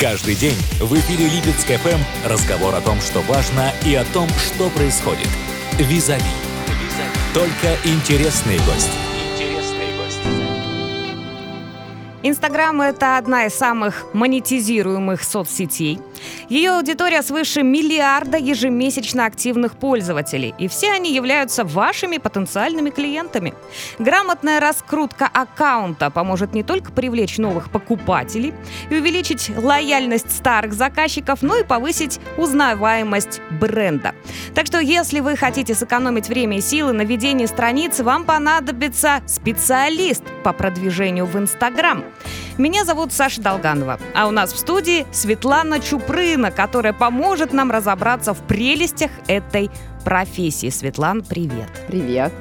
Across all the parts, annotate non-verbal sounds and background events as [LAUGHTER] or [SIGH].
Каждый день в эфире Липецк ФМ разговор о том, что важно, и о том, что происходит. Визави. Только интересные гости. Инстаграм – это одна из самых монетизируемых соцсетей. Ее аудитория свыше миллиарда ежемесячно активных пользователей, и все они являются вашими потенциальными клиентами. Грамотная раскрутка аккаунта поможет не только привлечь новых покупателей и увеличить лояльность старых заказчиков, но и повысить узнаваемость бренда. Так что, если вы хотите сэкономить время и силы на ведении страницы, вам понадобится специалист по продвижению в Инстаграм. Меня зовут Саша Долганова, а у нас в студии Светлана Чупрына, которая поможет нам разобраться в прелестях этой профессии. Светлана, привет. Привет.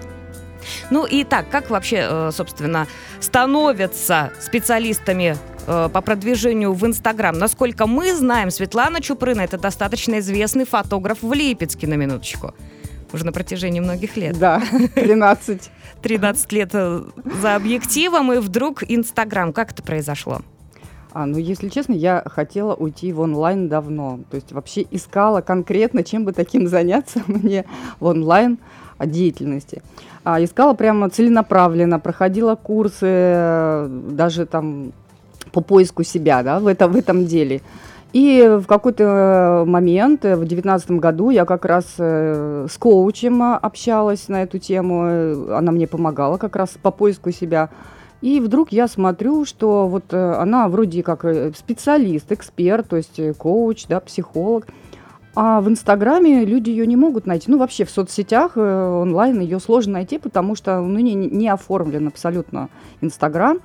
Ну и так, как вообще, э, собственно, становятся специалистами э, по продвижению в Инстаграм? Насколько мы знаем, Светлана Чупрына – это достаточно известный фотограф в Липецке, на минуточку уже на протяжении многих лет. Да, 13. 13 лет э, за объективом, и вдруг Инстаграм. Как это произошло? А, ну, если честно, я хотела уйти в онлайн давно. То есть вообще искала конкретно, чем бы таким [LAUGHS] заняться мне в онлайн деятельности. А, искала прямо целенаправленно, проходила курсы, даже там по поиску себя, да, в, это, в этом деле. И в какой-то момент, в девятнадцатом году, я как раз э, с коучем общалась на эту тему. Она мне помогала как раз по поиску себя. И вдруг я смотрю, что вот э, она вроде как э, специалист, эксперт, то есть коуч, да, психолог. А в Инстаграме люди ее не могут найти. Ну, вообще в соцсетях онлайн ее сложно найти, потому что ну, не, не оформлен абсолютно Инстаграм.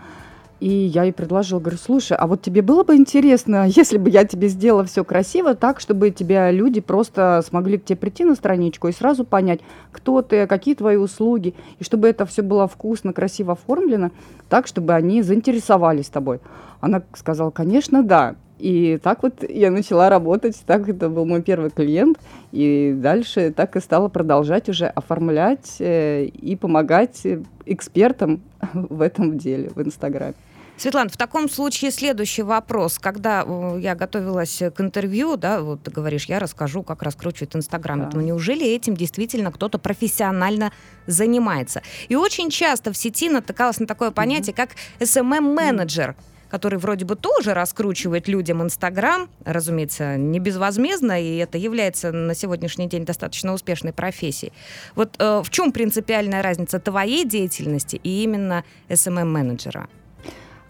И я ей предложила, говорю, слушай, а вот тебе было бы интересно, [LAUGHS] если бы я тебе сделала все красиво так, чтобы тебя люди просто смогли к тебе прийти на страничку и сразу понять, кто ты, какие твои услуги, и чтобы это все было вкусно, красиво оформлено, так, чтобы они заинтересовались тобой. Она сказала, конечно, да. И так вот я начала работать, так это был мой первый клиент, и дальше так и стала продолжать уже оформлять э, и помогать экспертам [LAUGHS] в этом деле, в Инстаграме. Светлана, в таком случае следующий вопрос. Когда э, я готовилась к интервью, да, вот ты говоришь, я расскажу, как раскручивать Инстаграм. Да. неужели этим действительно кто-то профессионально занимается? И очень часто в сети натыкалась на такое понятие, mm-hmm. как SMM-менеджер. Mm-hmm который вроде бы тоже раскручивает людям Инстаграм, разумеется, не безвозмездно, и это является на сегодняшний день достаточно успешной профессией. Вот э, в чем принципиальная разница твоей деятельности и именно SMM-менеджера?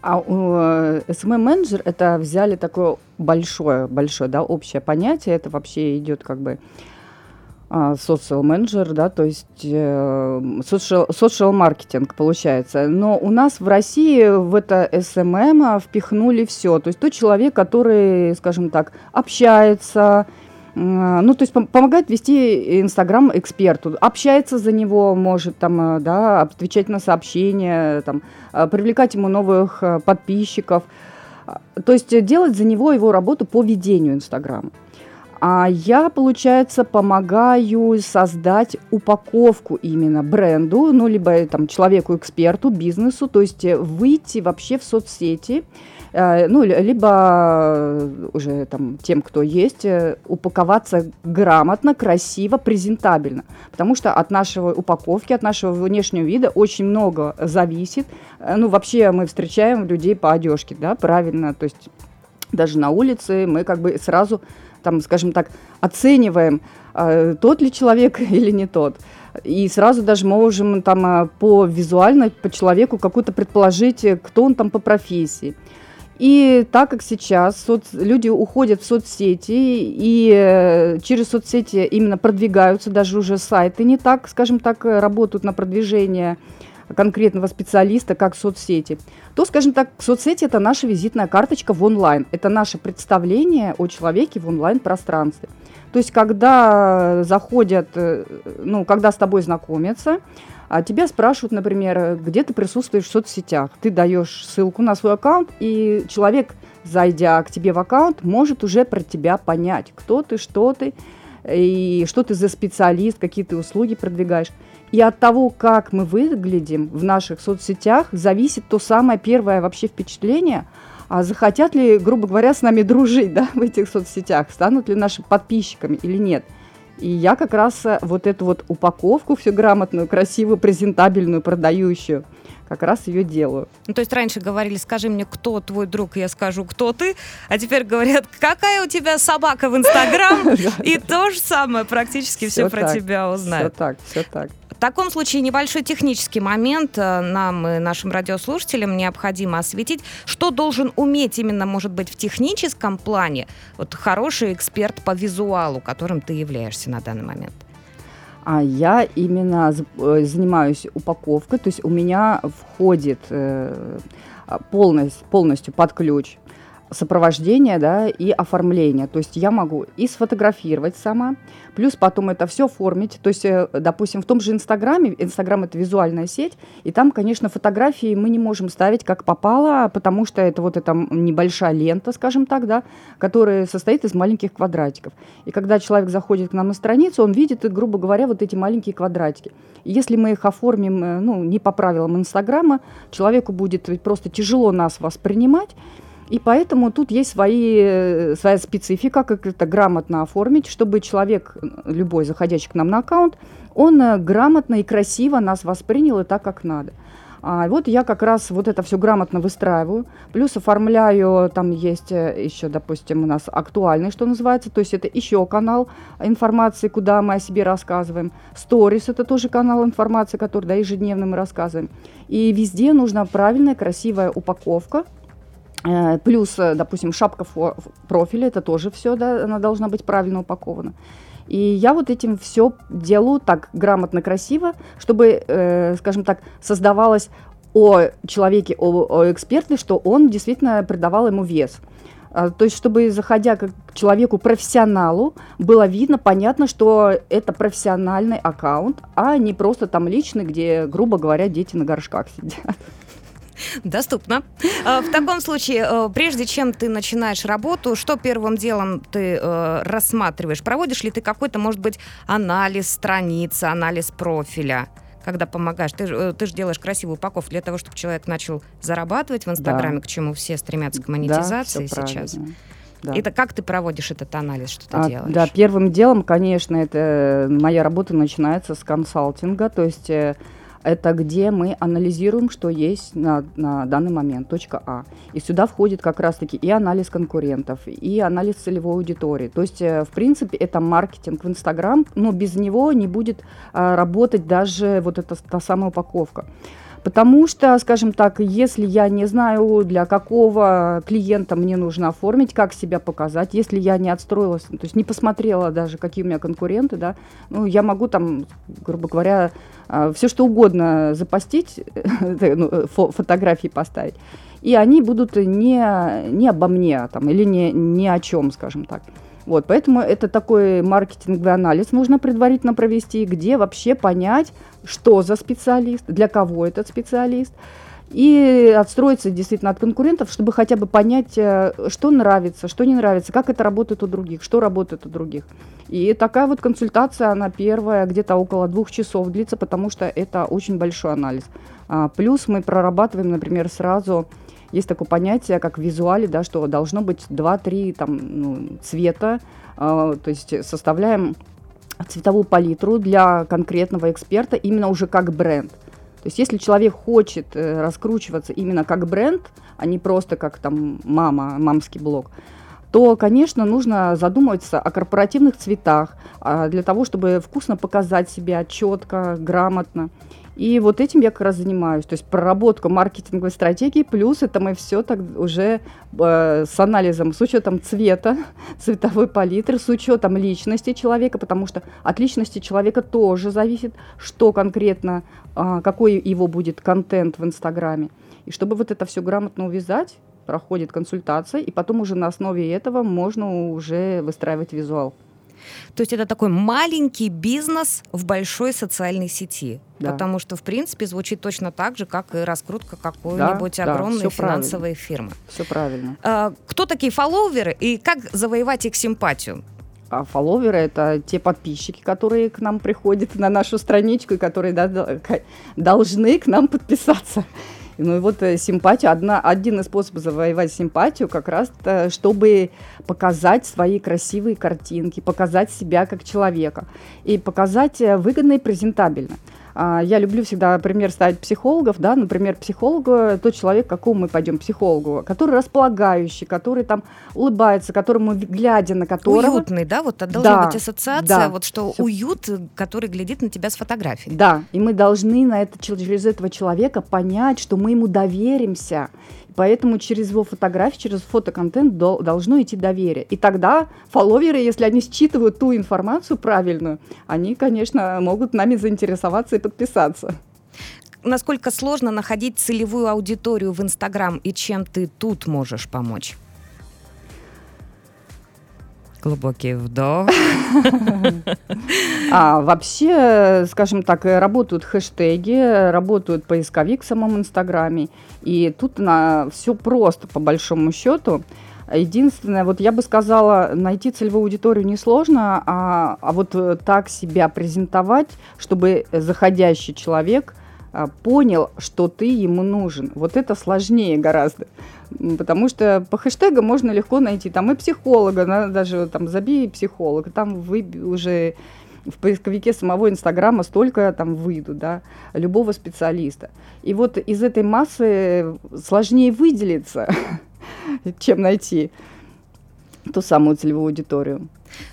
А SMM-менеджер э, это взяли такое большое, большое, да, общее понятие. Это вообще идет как бы social менеджер, да, то есть э, social, social маркетинг получается. Но у нас в России в это SMM впихнули все. То есть тот человек, который, скажем так, общается, ну, то есть помогает вести Инстаграм эксперту, общается за него, может там, э, да, отвечать на сообщения, там, э, привлекать ему новых э, подписчиков. То есть делать за него его работу по ведению Инстаграма. А я, получается, помогаю создать упаковку именно бренду, ну, либо там человеку-эксперту, бизнесу, то есть выйти вообще в соцсети, Э, ну, либо уже там тем, кто есть, э, упаковаться грамотно, красиво, презентабельно. Потому что от нашего упаковки, от нашего внешнего вида очень много зависит. Э, ну, вообще мы встречаем людей по одежке, да, правильно, то есть даже на улице мы как бы сразу, там, скажем так, оцениваем, тот ли человек [LAUGHS] или не тот. И сразу даже можем там по визуально, по человеку какую-то предположить, кто он там по профессии. И так как сейчас соц... люди уходят в соцсети и э, через соцсети именно продвигаются, даже уже сайты не так, скажем так, э, работают на продвижение конкретного специалиста, как соцсети, то, скажем так, соцсети – это наша визитная карточка в онлайн. Это наше представление о человеке в онлайн-пространстве. То есть, когда заходят, э, ну, когда с тобой знакомятся, а тебя спрашивают, например, где ты присутствуешь в соцсетях. Ты даешь ссылку на свой аккаунт, и человек, зайдя к тебе в аккаунт, может уже про тебя понять, кто ты, что ты, и что ты за специалист, какие ты услуги продвигаешь. И от того, как мы выглядим в наших соцсетях, зависит то самое первое вообще впечатление а захотят ли, грубо говоря, с нами дружить да, в этих соцсетях, станут ли наши подписчиками или нет. И я как раз э, вот эту вот упаковку, все грамотную, красивую, презентабельную, продающую, как раз ее делаю. Ну, то есть раньше говорили, скажи мне, кто твой друг, я скажу, кто ты, а теперь говорят, какая у тебя собака в Инстаграм, [LAUGHS] и то же самое, практически все про тебя узнают. Все так, все так. В таком случае небольшой технический момент э, нам и нашим радиослушателям необходимо осветить, что должен уметь именно, может быть, в техническом плане вот хороший эксперт по визуалу, которым ты являешься на данный момент. А я именно э, занимаюсь упаковкой, то есть у меня входит э, полностью, полностью под ключ сопровождение, да, и оформление. То есть я могу и сфотографировать сама, плюс потом это все оформить. То есть, э, допустим, в том же Инстаграме, Инстаграм это визуальная сеть, и там, конечно, фотографии мы не можем ставить как попало, потому что это вот эта небольшая лента, скажем так, да, которая состоит из маленьких квадратиков. И когда человек заходит к нам на страницу, он видит, грубо говоря, вот эти маленькие квадратики. Если мы их оформим, э, ну, не по правилам Инстаграма, человеку будет просто тяжело нас воспринимать, и поэтому тут есть свои, э, своя специфика, как это грамотно оформить, чтобы человек, любой заходящий к нам на аккаунт, он э, грамотно и красиво нас воспринял и так, как надо. А вот я как раз вот это все грамотно выстраиваю, плюс оформляю, там есть э, еще, допустим, у нас актуальный, что называется, то есть это еще канал информации, куда мы о себе рассказываем. Сторис – это тоже канал информации, который да, ежедневно мы рассказываем. И везде нужна правильная, красивая упаковка, плюс, э, допустим, шапка профиля, это тоже все, да, она должна быть правильно упакована. И я вот этим все делаю так грамотно, красиво, чтобы, э, скажем так, создавалось о человеке, о, о эксперте, что он действительно придавал ему вес. А, то есть, чтобы, заходя к человеку профессионалу, было видно, понятно, что это профессиональный аккаунт, а не просто там личный, где, грубо говоря, дети на горшках сидят. Доступно. А, в таком случае, э, прежде чем ты начинаешь работу, что первым делом ты э, рассматриваешь? Проводишь ли ты какой-то, может быть, анализ страницы, анализ профиля? когда помогаешь. Ты, э, ты же делаешь красивую упаковку для того, чтобы человек начал зарабатывать в Инстаграме, да. к чему все стремятся к монетизации да, сейчас. Да. Это как ты проводишь этот анализ, что ты а, делаешь? Да, первым делом, конечно, это моя работа начинается с консалтинга, то есть это где мы анализируем, что есть на, на данный момент, точка А. И сюда входит как раз-таки и анализ конкурентов, и анализ целевой аудитории. То есть, э, в принципе, это маркетинг в Инстаграм, но без него не будет а, работать даже вот эта та самая упаковка. Потому что, скажем так, если я не знаю, для какого клиента мне нужно оформить, как себя показать, если я не отстроилась, то есть не посмотрела даже, какие у меня конкуренты, да, ну, я могу там, грубо говоря, а, все что угодно запостить, [LAUGHS] ну, фотографии поставить, и они будут не, не обо мне там, или не, не о чем, скажем так. Вот, поэтому это такой маркетинговый анализ нужно предварительно провести, где вообще понять, что за специалист, для кого этот специалист, и отстроиться действительно от конкурентов, чтобы хотя бы понять, э, что нравится, что не нравится, как это работает у других, что работает у других. И такая вот консультация, она первая, где-то около двух часов длится, потому что это очень большой анализ. А, плюс мы прорабатываем, например, сразу есть такое понятие, как в визуале, да, что должно быть 2-3 там, ну, цвета, э, то есть составляем цветовую палитру для конкретного эксперта именно уже как бренд. То есть если человек хочет э, раскручиваться именно как бренд, а не просто как там мама, мамский блог, то, конечно, нужно задумываться о корпоративных цветах а для того, чтобы вкусно показать себя, четко, грамотно. И вот этим я как раз занимаюсь. То есть проработка маркетинговой стратегии, плюс это мы все так уже э, с анализом, с учетом цвета, [LAUGHS] цветовой палитры, с учетом личности человека, потому что от личности человека тоже зависит, что конкретно, э, какой его будет контент в Инстаграме. И чтобы вот это все грамотно увязать, проходит консультация, и потом уже на основе этого можно уже выстраивать визуал. То есть это такой маленький бизнес в большой социальной сети. Да. Потому что, в принципе, звучит точно так же, как и раскрутка какой-нибудь да, огромной да, финансовой правильно. фирмы. Все правильно. А, кто такие фолловеры и как завоевать их симпатию? А фолловеры это те подписчики, которые к нам приходят на нашу страничку и которые да, должны к нам подписаться. Ну и вот э, симпатию, одна, один из способов завоевать симпатию как раз, чтобы показать свои красивые картинки, показать себя как человека и показать э, выгодно и презентабельно. А, я люблю всегда пример ставить психологов, да, например, психолог, тот человек, к какому мы пойдем психологу, который располагающий, который там улыбается, которому, глядя на которого... Уютный, да, вот должна да, быть ассоциация, да, вот что все. уют, который глядит на тебя с фотографией. Да, и мы должны на это, через этого человека понять, что мы ему доверимся, Поэтому через его фотографии, через фотоконтент до, должно идти доверие. И тогда фолловеры, если они считывают ту информацию правильную, они, конечно, могут нами заинтересоваться и подписаться. Насколько сложно находить целевую аудиторию в Инстаграм и чем ты тут можешь помочь? Глубокий вдох. А вообще, скажем так, работают хэштеги, работают поисковик в самом Инстаграме. И тут на все просто, по большому счету. Единственное, вот я бы сказала, найти целевую аудиторию несложно, а, а вот так себя презентовать, чтобы заходящий человек а, понял, что ты ему нужен. Вот это сложнее гораздо. Потому что по хэштегам можно легко найти там и психолога, да, даже там забей психолога, там вы уже в поисковике самого Инстаграма столько там выйдут, да, любого специалиста. И вот из этой массы сложнее выделиться, [LAUGHS] чем найти ту самую целевую аудиторию.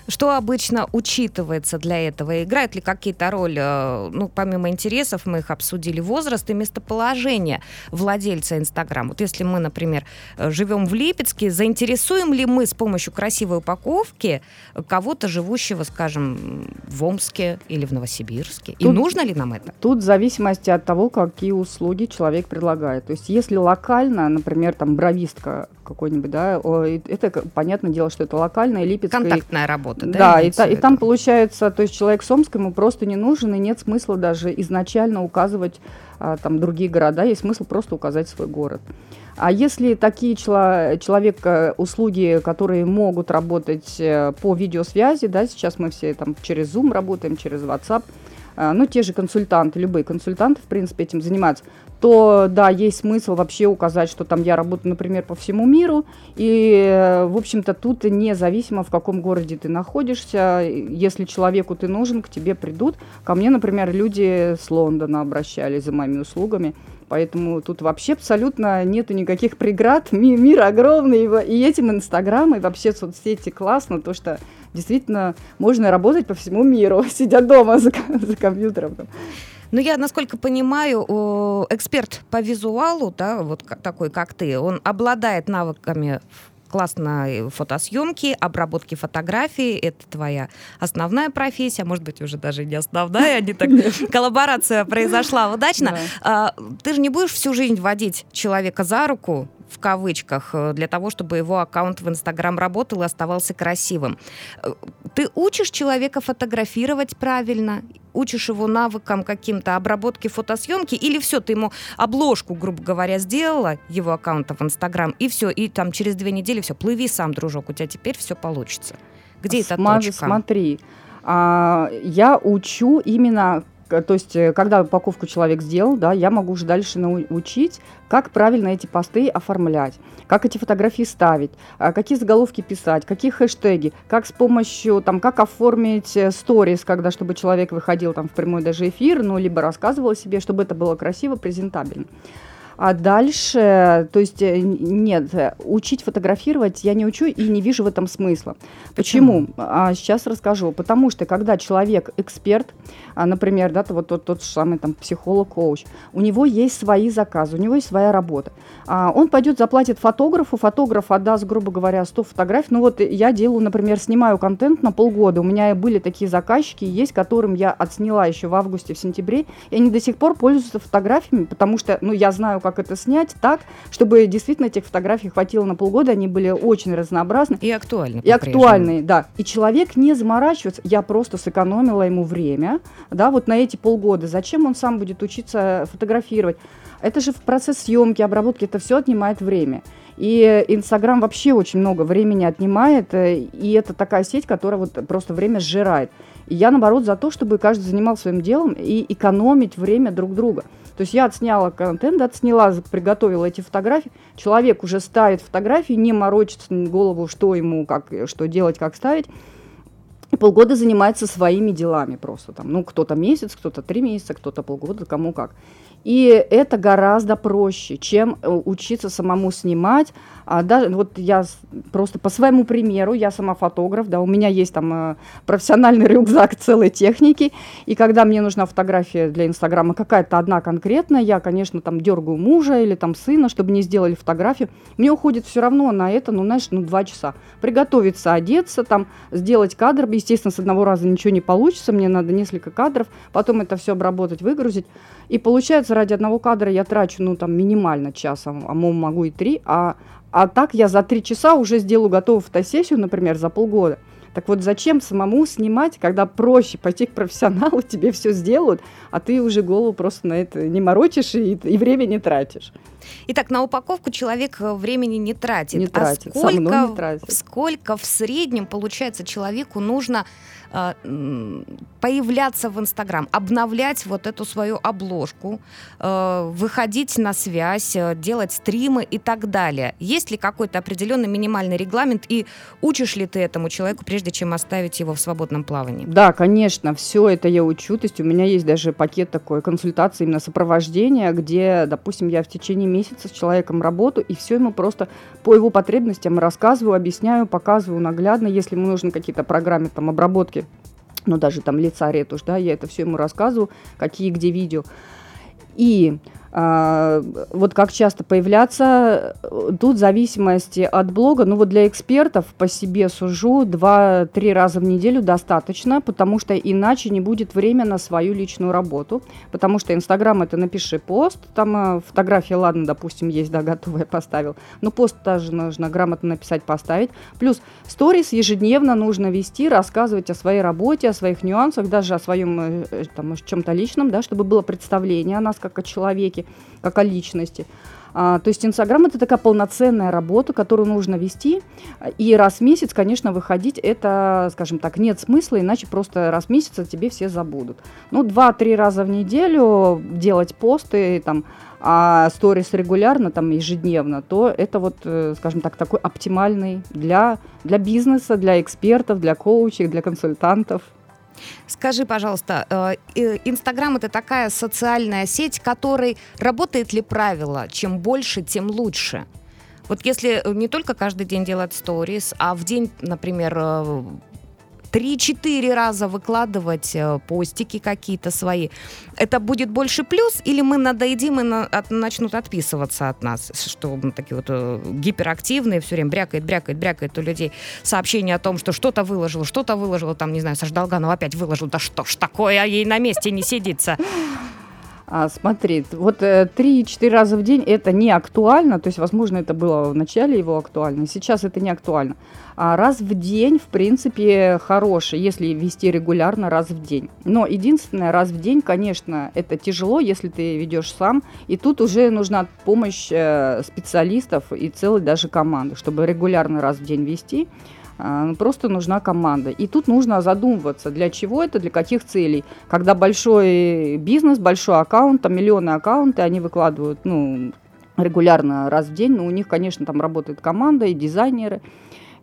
Что обычно учитывается для этого? Играют ли какие-то роли, э, ну, помимо интересов, мы их обсудили, возраст и местоположение владельца Инстаграма? Вот если мы, например, э, живем в Липецке, заинтересуем ли мы с помощью красивой упаковки кого-то, живущего, скажем, в Омске или в Новосибирске? И нужно ли нам это? Тут в зависимости от того, какие услуги человек предлагает. То есть если локально, например, там бровистка какой-нибудь, да, это понятное дело, что это локальная липецкая... Контактная работа, да? Да, и, та, и там получается, то есть человек с Омска ему просто не нужен, и нет смысла даже изначально указывать а, там другие города, есть смысл просто указать свой город. А если такие чело- человек, э, услуги, которые могут работать э, по видеосвязи, да, сейчас мы все там через Zoom работаем, через WhatsApp, а, ну, те же консультанты, любые консультанты, в принципе, этим занимаются, то, да, есть смысл вообще указать, что там я работаю, например, по всему миру, и, в общем-то, тут независимо, в каком городе ты находишься, если человеку ты нужен, к тебе придут. Ко мне, например, люди с Лондона обращались за моими услугами, Поэтому тут вообще абсолютно нету никаких преград. Ми мир огромный, и этим Инстаграм, и вообще соцсети классно, то что действительно можно работать по всему миру, [LAUGHS] сидя дома за, за компьютером. Ну, я, насколько понимаю, эксперт по визуалу, да, вот такой, как ты, он обладает навыками классной фотосъемки, обработки фотографий. Это твоя основная профессия, может быть, уже даже не основная, не так [LAUGHS] коллаборация произошла удачно. А, ты же не будешь всю жизнь водить человека за руку, в кавычках, э, для того, чтобы его аккаунт в Инстаграм работал и оставался красивым. Э, ты учишь человека фотографировать правильно? Учишь его навыкам каким-то обработки фотосъемки? Или все, ты ему обложку, грубо говоря, сделала его аккаунта в Инстаграм, и все, и там через две недели все, плыви сам, дружок, у тебя теперь все получится. Где эта точка? Смотри, а, я учу именно то есть, э, когда упаковку человек сделал, да, я могу уже дальше научить, как правильно эти посты оформлять, как эти фотографии ставить, а, какие заголовки писать, какие хэштеги, как с помощью, там, как оформить э, сторис, когда, чтобы человек выходил там в прямой даже эфир, ну, либо рассказывал о себе, чтобы это было красиво, презентабельно. А дальше, то есть э, нет, учить фотографировать я не учу и не вижу в этом смысла. Почему? Почему? А, сейчас расскажу. Потому что когда человек эксперт, а, например, да, вот тот, тот самый там психолог, коуч, у него есть свои заказы, у него есть своя работа. А, он пойдет заплатит фотографу, фотограф отдаст, грубо говоря, 100 фотографий. Ну вот я делаю, например, снимаю контент на полгода. У меня были такие заказчики, есть, которым я отсняла еще в августе, в сентябре, и они до сих пор пользуются фотографиями, потому что, ну, я знаю, как это снять так, чтобы действительно этих фотографий хватило на полгода, они были очень разнообразны. И актуальны. И актуальные, да. И человек не заморачивается, я просто сэкономила ему время, да, вот на эти полгода. Зачем он сам будет учиться фотографировать? Это же в процесс съемки, обработки, это все отнимает время. И Инстаграм вообще очень много времени отнимает, э, и это такая сеть, которая вот просто время сжирает. И я, наоборот, за то, чтобы каждый занимался своим делом и экономить время друг друга. То есть я отсняла контент, отсняла, приготовила эти фотографии. Человек уже ставит фотографии, не морочится голову, что ему, как, что делать, как ставить. И полгода занимается своими делами просто там. Ну, кто-то месяц, кто-то три месяца, кто-то полгода, кому как. И это гораздо проще, чем э, учиться самому снимать. А, да, вот я просто по своему примеру, я сама фотограф, да, у меня есть там э, профессиональный рюкзак целой техники, и когда мне нужна фотография для Инстаграма какая-то одна конкретная, я, конечно, там дергаю мужа или там сына, чтобы не сделали фотографию. Мне уходит все равно на это, ну, знаешь, ну, два часа. Приготовиться, одеться, там, сделать кадр, естественно, с одного раза ничего не получится, мне надо несколько кадров, потом это все обработать, выгрузить. И получается, ради одного кадра я трачу, ну, там, минимально час, а могу и три, а, а так я за три часа уже сделаю готовую фотосессию, например, за полгода. Так вот, зачем самому снимать, когда проще пойти к профессионалу, [LAUGHS] тебе все сделают, а ты уже голову просто на это не морочишь и, и время не тратишь. Итак, на упаковку человек э, времени не тратит. Не тратит, а сколько, не тратит. сколько в среднем, получается, человеку нужно э, появляться в Инстаграм, обновлять вот эту свою обложку, э, выходить на связь, э, делать стримы и так далее. Есть ли какой-то определенный минимальный регламент и учишь ли ты этому человеку, прежде чем оставить его в свободном плавании? Да, конечно, все это я учу. То есть у меня есть даже пакет такой консультации, именно сопровождения, где, допустим, я в течение месяца с человеком работаю, и все ему просто по его потребностям рассказываю, объясняю, показываю наглядно. Если ему нужны какие-то программы там обработки, ну даже там лица ретушь, да, я это все ему рассказываю, какие где видео. И вот как часто появляться, тут в зависимости от блога, ну вот для экспертов по себе сужу 2-3 раза в неделю достаточно, потому что иначе не будет время на свою личную работу, потому что Инстаграм это напиши пост, там э, фотография, ладно, допустим, есть, да, готовая поставил, но пост тоже нужно грамотно написать, поставить, плюс сторис ежедневно нужно вести, рассказывать о своей работе, о своих нюансах, даже о своем э, э, там, чем-то личном, да, чтобы было представление о нас как о человеке, как о личности. А, то есть Инстаграм это такая полноценная работа, которую нужно вести. И раз в месяц, конечно, выходить это, скажем так, нет смысла, иначе просто раз в месяц о тебе все забудут. Ну, два-три раза в неделю делать посты, там, а сторис регулярно, там, ежедневно, то это вот, э, скажем так, такой оптимальный для, для бизнеса, для экспертов, для коучей, для консультантов. Скажи, пожалуйста, э, Инстаграм это такая социальная сеть, которой работает ли правило, чем больше, тем лучше? Вот если не только каждый день делать сторис, а в день, например, э, 3-4 раза выкладывать э, постики какие-то свои, это будет больше плюс, или мы надоедим и на, от, начнут отписываться от нас, что мы такие вот э, гиперактивные, все время брякает, брякает, брякает у людей сообщение о том, что что-то выложил, что-то выложил, там, не знаю, Саш Долганов опять выложил, да что ж такое, а ей на месте не сидится. А, смотри, вот э, 3-4 раза в день это не актуально, то есть, возможно, это было в начале его актуально, сейчас это не актуально. А раз в день, в принципе, хороший, если вести регулярно раз в день. Но единственное, раз в день, конечно, это тяжело, если ты ведешь сам, и тут уже нужна помощь э, специалистов и целой даже команды, чтобы регулярно раз в день вести. А, ну, просто нужна команда. И тут нужно задумываться, для чего это, для каких целей. Когда большой бизнес, большой аккаунт, там миллионы аккаунты, они выкладывают ну, регулярно раз в день, но у них, конечно, там работает команда и дизайнеры,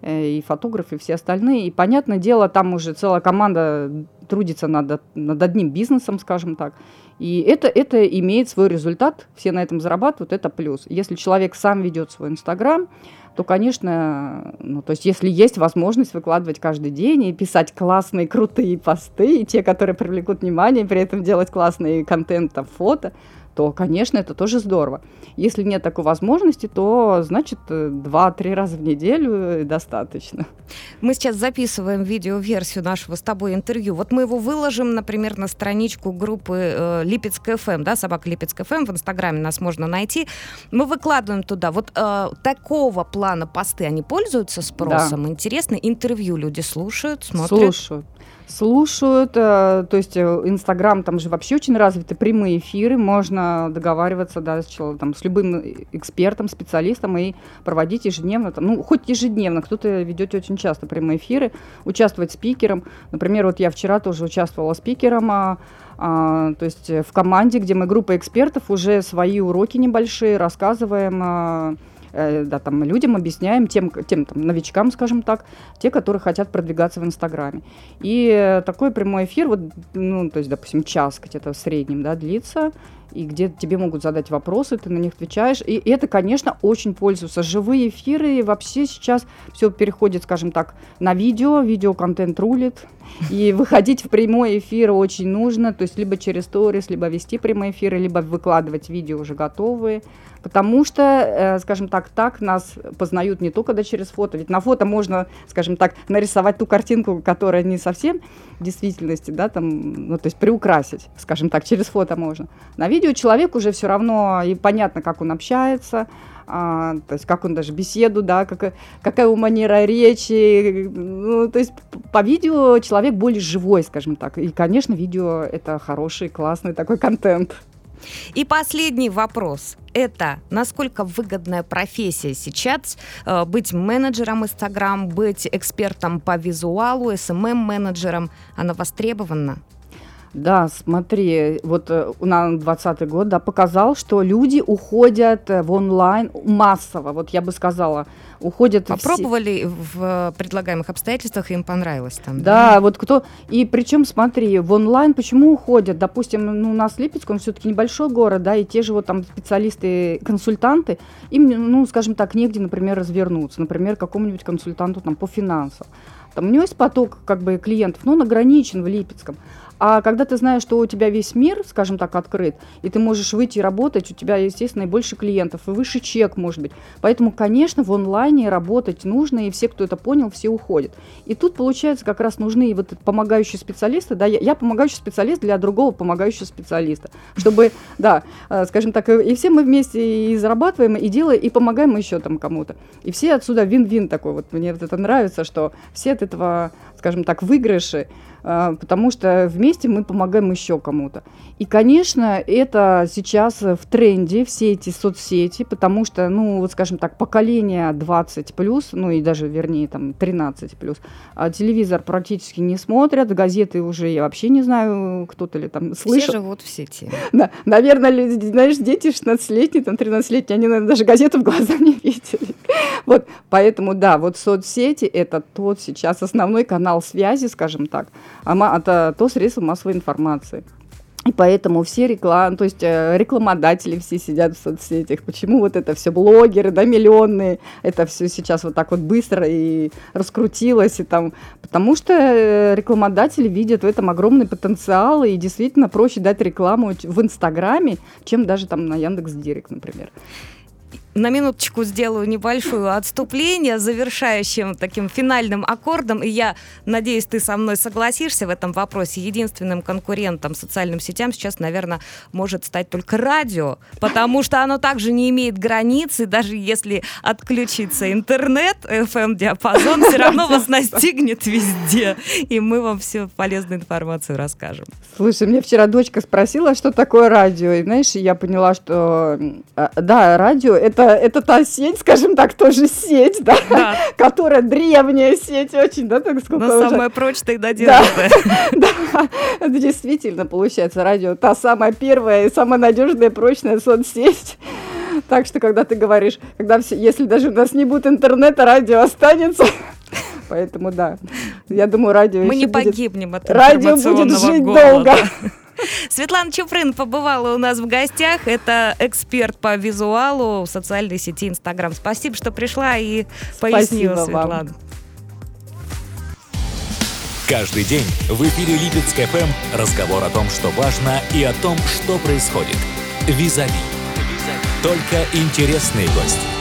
э, и фотографы, и все остальные. И, понятное дело, там уже целая команда трудится над, над одним бизнесом, скажем так. И это, это имеет свой результат, все на этом зарабатывают, это плюс. Если человек сам ведет свой Инстаграм, то, конечно, ну, то есть если есть возможность выкладывать каждый день и писать классные, крутые посты, и те, которые привлекут внимание, при этом делать классный контент, там, фото, то, конечно, это тоже здорово. Если нет такой возможности, то, значит, два-три раза в неделю достаточно. Мы сейчас записываем видеоверсию нашего с тобой интервью. Вот мы его выложим, например, на страничку группы э, Липецк ФМ, да, собака Липецк ФМ, в Инстаграме нас можно найти. Мы выкладываем туда. Вот э, такого плана посты, они пользуются спросом? Да. Интересно, интервью люди слушают, смотрят? Слушают. Слушают. Э, то есть э, Инстаграм там же вообще очень развиты прямые эфиры. Можно договариваться да, с, там, с любым экспертом, специалистом и проводить ежедневно. Там, ну, хоть ежедневно, кто-то ведет очень часто прямые эфиры, участвовать спикером. Например, вот я вчера тоже участвовала спикером. А, а, то есть в команде, где мы группа экспертов уже свои уроки небольшие рассказываем. А, Э, да, там, людям объясняем, тем, тем там, новичкам, скажем так, те, которые хотят продвигаться в Инстаграме. И такой прямой эфир, вот, ну, то есть, допустим, час где-то в среднем, да, длится, и где тебе могут задать вопросы, ты на них отвечаешь. И это, конечно, очень пользуется. Живые эфиры вообще сейчас все переходит, скажем так, на видео, видеоконтент рулит. И [LAUGHS] выходить в прямой эфир очень нужно, то есть либо через сторис, либо вести прямые эфиры, либо выкладывать видео уже готовые. Потому что, э, скажем так, так нас познают не только да, через фото. Ведь на фото можно, скажем так, нарисовать ту картинку, которая не совсем в действительности, да, там, ну, то есть приукрасить, скажем так, через фото можно. На видео человек уже все равно и понятно, как он общается, а, то есть как он даже беседу, да, как, какая у манера речи, ну, то есть по видео человек более живой, скажем так. И, конечно, видео это хороший, классный такой контент. И последний вопрос. Это насколько выгодная профессия сейчас э, быть менеджером Инстаграм, быть экспертом по визуалу, SMM-менеджером, эм она востребована? Да, смотри, вот э, у нас 20 год да, показал, что люди уходят э, в онлайн массово, вот я бы сказала, уходят Попробовали все... в предлагаемых обстоятельствах, им понравилось там. Да, да, вот кто... И причем, смотри, в онлайн почему уходят? Допустим, ну, у нас Липецк, он все-таки небольшой город, да, и те же вот там специалисты, консультанты, им, ну, скажем так, негде, например, развернуться, например, какому-нибудь консультанту там по финансам. Там у него есть поток как бы клиентов, но он ограничен в Липецком. А когда ты знаешь, что у тебя весь мир, скажем так, открыт, и ты можешь выйти и работать, у тебя, естественно, и больше клиентов, и выше чек, может быть. Поэтому, конечно, в онлайне работать нужно, и все, кто это понял, все уходят. И тут, получается, как раз нужны вот помогающие специалисты. Да, я, я помогающий специалист для другого помогающего специалиста. Чтобы, [LAUGHS] да, э, скажем так, и все мы вместе и зарабатываем, и делаем, и помогаем еще там кому-то. И все отсюда вин-вин такой. Вот мне вот это нравится, что все от этого, скажем так, выигрыши. А, потому что вместе мы помогаем еще кому-то. И, конечно, это сейчас в тренде, все эти соцсети, потому что, ну, вот скажем так, поколение 20 плюс, ну и даже, вернее, там 13 плюс, а телевизор практически не смотрят, газеты уже я вообще не знаю, кто-то ли там слышал. Все живут в сети. Да, наверное, знаешь, дети 16-летние, там 13-летние, они, наверное, даже газету в глаза не видели. Вот, поэтому, да, вот соцсети – это тот сейчас основной канал связи, скажем так, это то средство массовой информации. И поэтому все рекламы, то есть э, рекламодатели все сидят в соцсетях. Почему вот это все блогеры, да, миллионные, это все сейчас вот так вот быстро и раскрутилось, и там, потому что э, рекламодатели видят в этом огромный потенциал, и действительно проще дать рекламу в Инстаграме, чем даже там на Яндекс Директ, например на минуточку сделаю небольшое отступление, завершающим таким финальным аккордом. И я надеюсь, ты со мной согласишься в этом вопросе. Единственным конкурентом социальным сетям сейчас, наверное, может стать только радио, потому что оно также не имеет границы, даже если отключится интернет, FM-диапазон все равно вас настигнет везде, и мы вам всю полезную информацию расскажем. Слушай, мне вчера дочка спросила, что такое радио, и знаешь, я поняла, что а, да, радио это это, это та сеть, скажем так, тоже сеть, да, да. которая древняя сеть очень, да, так сколько Но уже... самая прочная и надежная. Да, [LAUGHS] да, действительно получается радио, та самая первая и самая надежная прочная соцсеть. Так что, когда ты говоришь, когда все, если даже у нас не будет интернета, радио останется. [LAUGHS] Поэтому да, я думаю, радио Мы не будет... погибнем от Радио будет жить голода. долго. [LAUGHS] [LAUGHS] Светлана Чуприн побывала у нас в гостях. Это эксперт по визуалу в социальной сети Инстаграм. Спасибо, что пришла и пояснила, Спасибо Светлана. Вам. Каждый день в эфире Липецк ФМ разговор о том, что важно, и о том, что происходит. Визави. Только интересные гости.